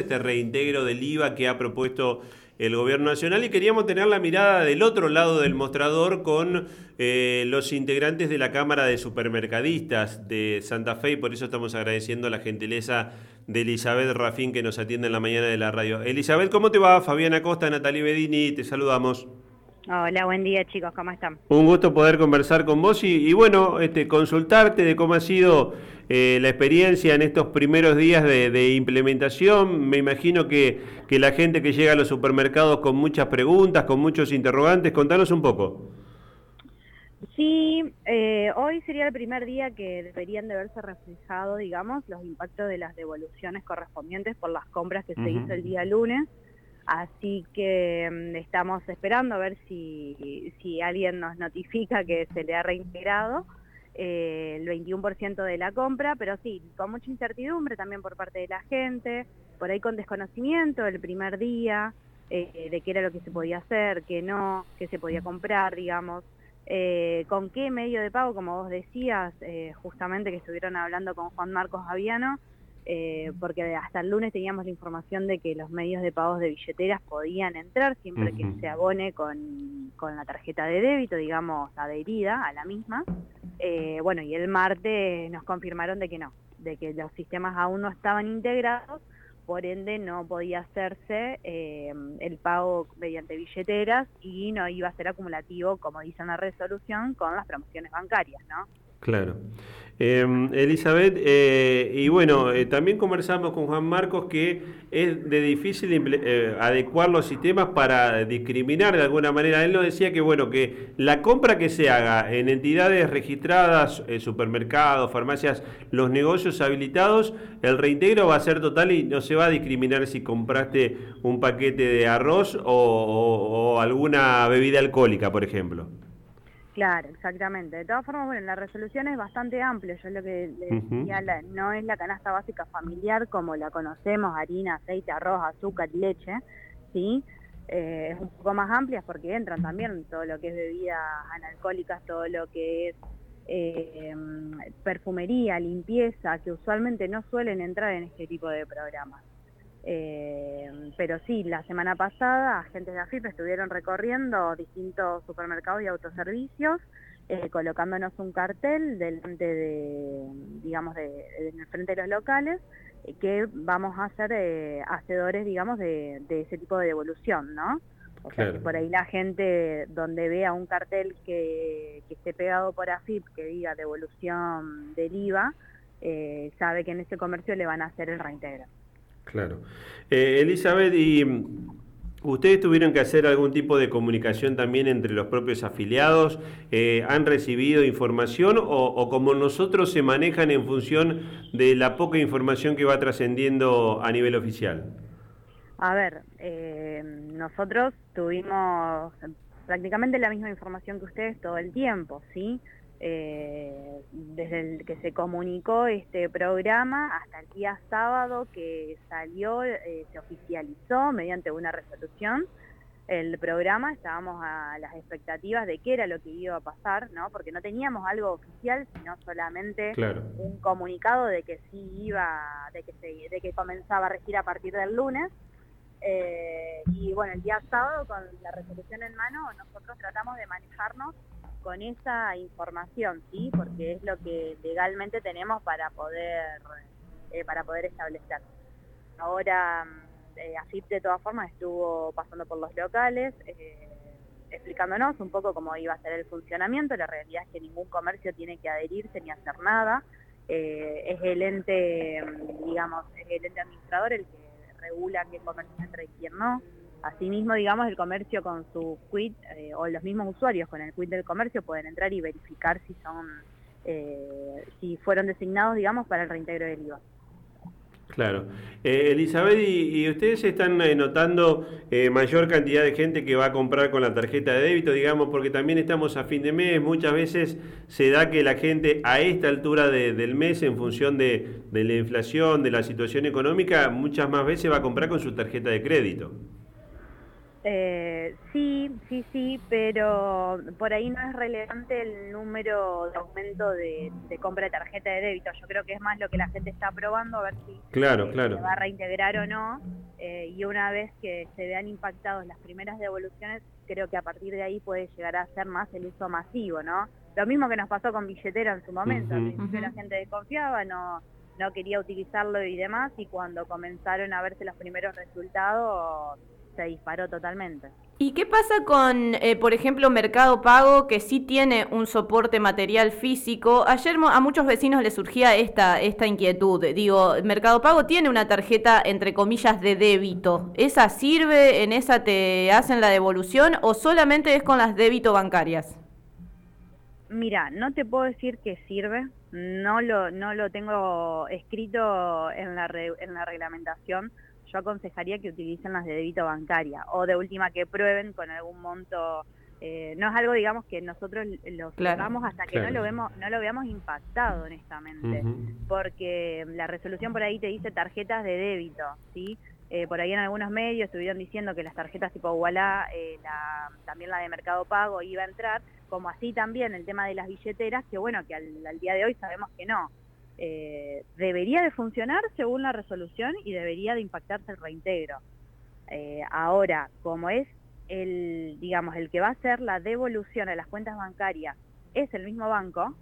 este reintegro del IVA que ha propuesto el gobierno nacional y queríamos tener la mirada del otro lado del mostrador con eh, los integrantes de la Cámara de Supermercadistas de Santa Fe y por eso estamos agradeciendo la gentileza de Elizabeth Rafín que nos atiende en la mañana de la radio. Elizabeth, ¿cómo te va? Fabiana Costa, Natalie Bedini, te saludamos. Hola, buen día chicos, ¿cómo están? Un gusto poder conversar con vos y, bueno, este, consultarte de cómo ha sido eh, la experiencia en estos primeros días de, implementación. Me imagino que, que, la gente que llega a los supermercados con muchas preguntas, con muchos interrogantes, contanos un poco. Sí, eh, hoy sería el primer día que deberían de verse reflejado, digamos, los impactos de las devoluciones correspondientes por las compras que se hizo el día lunes. Así que mm, estamos esperando a ver si, si alguien nos notifica que se le ha reintegrado eh, el 21% de la compra, pero sí, con mucha incertidumbre también por parte de la gente, por ahí con desconocimiento el primer día eh, de qué era lo que se podía hacer, qué no, qué se podía comprar, digamos. Eh, con qué medio de pago, como vos decías, justamente que estuvieron hablando con Juan Marcos Aviano, eh, porque hasta el lunes teníamos la información de que los medios de pagos de billeteras podían entrar siempre que se abone con, la tarjeta de débito, digamos, adherida a la misma. Eh, bueno, y el martes nos confirmaron de que no, de que los sistemas aún no estaban integrados, por ende no podía hacerse eh, el pago mediante billeteras y no iba a ser acumulativo, como dice la resolución, con las promociones bancarias, ¿no? Claro. Em, Elizabeth, eh, y bueno, eh, también conversamos con Juan Marcos que es de difícil eh, adecuar los sistemas para discriminar de alguna manera. Él nos decía que bueno, que la compra que se haga en entidades registradas, supermercados, farmacias, los negocios habilitados, el reintegro va a ser total y no se va a discriminar si compraste un paquete de arroz o alguna bebida alcohólica, por ejemplo. Claro, exactamente. De todas formas, bueno, la resolución es bastante amplia. Yo lo que le decía, no es la canasta básica familiar como la conocemos, harina, aceite, arroz, azúcar y leche, ¿sí? Eh, es un poco más amplia porque entran también todo lo que es bebidas analcohólicas, todo lo que es eh, perfumería, limpieza, que usualmente no suelen entrar en este tipo de programas. Eh, pero sí, la semana pasada agentes de AFIP estuvieron recorriendo distintos supermercados y autoservicios, eh, colocándonos un cartel delante de, digamos, de, en el frente de los locales, eh, que vamos a ser hacedores, digamos, de, ese tipo de devolución, ¿no? O sea, que por ahí la gente donde vea un cartel que, esté pegado por AFIP que diga devolución del IVA, sabe que en ese comercio le van a hacer el reintegro. Claro. Eh, Elizabeth, ¿y ustedes tuvieron que hacer algún tipo de comunicación también entre los propios afiliados? Eh, ¿Han recibido información o, como nosotros se manejan en función de la poca información que va trascendiendo a nivel oficial? A ver, eh, nosotros tuvimos prácticamente la misma información que ustedes todo el tiempo, ¿sí? Eh, desde el que se comunicó este programa hasta el día sábado que salió, eh, se oficializó mediante una resolución el programa, estábamos a las expectativas de qué era lo que iba a pasar, ¿no? Porque no teníamos algo oficial, sino solamente un comunicado de que sí iba, de que se, de que comenzaba a regir a partir del lunes. Eh, y bueno, el día sábado con la resolución en mano, nosotros tratamos de manejarnos con esa información, ¿sí? Porque es lo que legalmente tenemos para poder, eh, para poder establecer. Ahora, eh, AFIP de todas formas estuvo pasando por los locales, eh, explicándonos un poco cómo iba a ser el funcionamiento. La realidad es que ningún comercio tiene que adherirse ni hacer nada. Eh, es el ente, digamos, es el ente administrador el que regula qué comercio entra y quién no. Asimismo, digamos, el comercio con su quit eh, o los mismos usuarios con el quit del comercio pueden entrar y verificar si son, eh, si fueron designados, digamos, para el reintegro del IVA. Claro. Eh, Elizabeth, y, ustedes están notando mayor cantidad de gente que va a comprar con la tarjeta de débito, digamos, porque también estamos a fin de mes, muchas veces se da que la gente a esta altura del mes, en función de, de la inflación, de la situación económica, muchas más veces va a comprar con su tarjeta de crédito. Eh, sí, sí, sí, pero por ahí no es relevante el número de aumento de, compra de tarjeta de débito. Yo creo que es más lo que la gente está probando, a ver si claro, claro. se va a reintegrar o no. Eh, y una vez que se vean impactados las primeras devoluciones, creo que a partir de ahí puede llegar a ser más el uso masivo, ¿no? Lo mismo que nos pasó con billetera en su momento. la gente desconfiaba, no, no quería utilizarlo y demás, y cuando comenzaron a verse los primeros resultados se disparó totalmente. ¿Y qué pasa con, eh, por ejemplo, Mercado Pago, que sí tiene un soporte material físico? Ayer a muchos vecinos les surgía esta, esta inquietud. Digo, Mercado Pago tiene una tarjeta, entre comillas, de débito. ¿Esa sirve? ¿En esa te hacen la devolución o solamente es con las débito bancarias? Mira, no te puedo decir que sirve, no lo, no lo tengo escrito en la, en la reglamentación, yo aconsejaría que utilicen las de débito bancaria o de última que prueben con algún monto. Eh, no es algo, digamos, que nosotros lo cerramos hasta que no lo vemos, no lo veamos impactado, honestamente, porque la resolución por ahí te dice tarjetas de débito, ¿sí? Eh, por ahí en algunos medios estuvieron diciendo que las tarjetas tipo Wallah, eh, también la de Mercado Pago iba a entrar, como así también el tema de las billeteras, que bueno, que al día de hoy sabemos que no. Eh, debería de funcionar según la resolución y debería de impactarse el reintegro. Eh, ahora, como es el, digamos, el que va a hacer la devolución a las cuentas bancarias es el mismo banco,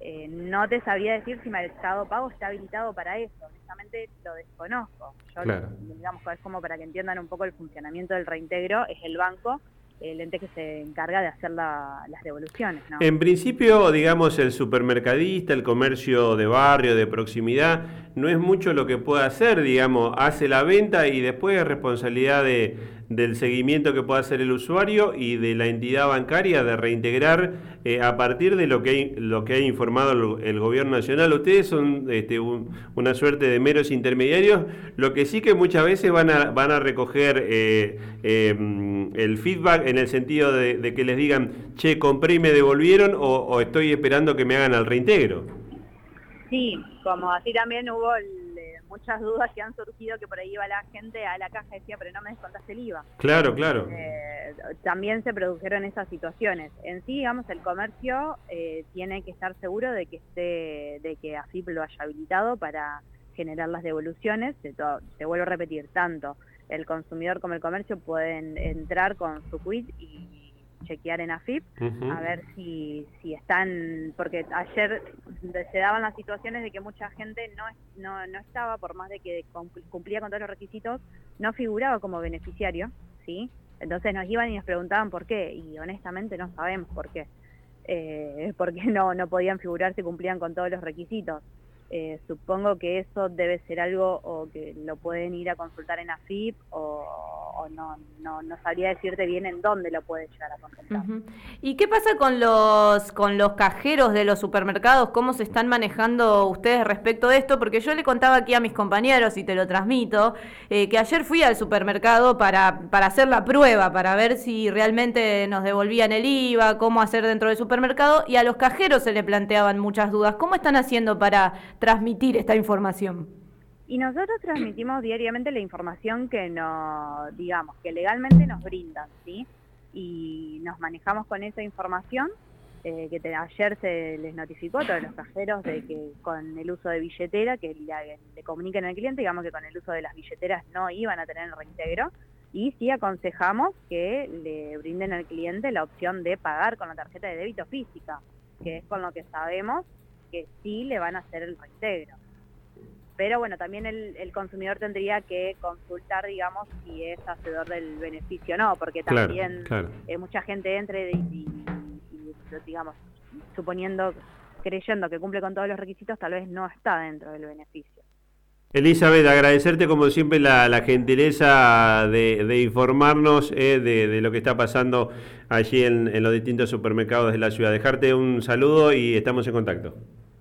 eh, no te sabría decir si Mercado Pago está habilitado para eso. Honestamente lo desconozco. Yo, digamos, es como para que entiendan un poco el funcionamiento del reintegro, es el banco el ente que se encarga de hacer las devoluciones. En principio, digamos, el supermercadista, el comercio de barrio, de proximidad, no es mucho lo que puede hacer, digamos, hace la venta y después es responsabilidad de, del seguimiento que pueda hacer el usuario y de la entidad bancaria de reintegrar eh, a partir de lo que, lo que ha informado el, gobierno nacional. Ustedes son este, una suerte de meros intermediarios, lo que sí que muchas veces van a, van a recoger eh, em, el feedback en el sentido de, que les digan, che, compré y me devolvieron o, o estoy esperando que me hagan el reintegro. Sí, como así también hubo muchas dudas que han surgido que por ahí iba la gente a la caja y decía, pero no me descontaste el IVA. Claro, claro. Eh, también se produjeron esas situaciones. En sí, digamos, el comercio eh, tiene que estar seguro de que esté, de que AFIP lo haya habilitado para generar las devoluciones. te vuelvo a repetir, tanto el consumidor como el comercio pueden entrar con su quit y chequear en AFIP, a ver si, si están, porque ayer se daban las situaciones de que mucha gente no, no, no estaba, por más de que cumplía con todos los requisitos, no figuraba como beneficiario, ¿sí? Entonces nos iban y nos preguntaban por qué, y honestamente no sabemos por qué. Eh, porque no, no podían figurar si cumplían con todos los requisitos. Eh, supongo que eso debe ser algo o que lo pueden ir a consultar en AFIP o, no, no, no, sabría decirte bien en dónde lo puede llegar a consultar. ¿Y qué pasa con los, con los cajeros de los supermercados? ¿Cómo se están manejando ustedes respecto de esto? Porque yo le contaba aquí a mis compañeros y te lo transmito, eh, que ayer fui al supermercado para, para hacer la prueba, para ver si realmente nos devolvían el IVA, cómo hacer dentro del supermercado, y a los cajeros se le planteaban muchas dudas. ¿Cómo están haciendo para transmitir esta información? Y nosotros transmitimos diariamente la información que nos, digamos, que legalmente nos brindan, ¿sí? Y nos manejamos con esa información, eh, que ayer se les notificó a todos los cajeros de que con el uso de billetera, que le, comuniquen al cliente, digamos que con el uso de las billeteras no iban a tener el reintegro, y sí aconsejamos que le brinden al cliente la opción de pagar con la tarjeta de débito física, que es con lo que sabemos que sí le van a hacer el reintegro. Pero bueno, también el, consumidor tendría que consultar, digamos, si es hacedor del beneficio o no, porque también eh, mucha gente entre y, digamos, suponiendo, creyendo que cumple con todos los requisitos, tal vez no está dentro del beneficio. Elizabeth, agradecerte como siempre la, gentileza de, informarnos eh, de, lo que está pasando allí en, los distintos supermercados de la ciudad. Dejarte un saludo y estamos en contacto.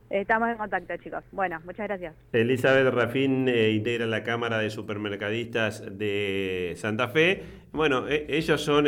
Estamos en contacto, chicos. Bueno, muchas gracias. Elizabeth Rafín eh, integra la Cámara de Supermercadistas de Santa Fe. Bueno, eh, ellos son...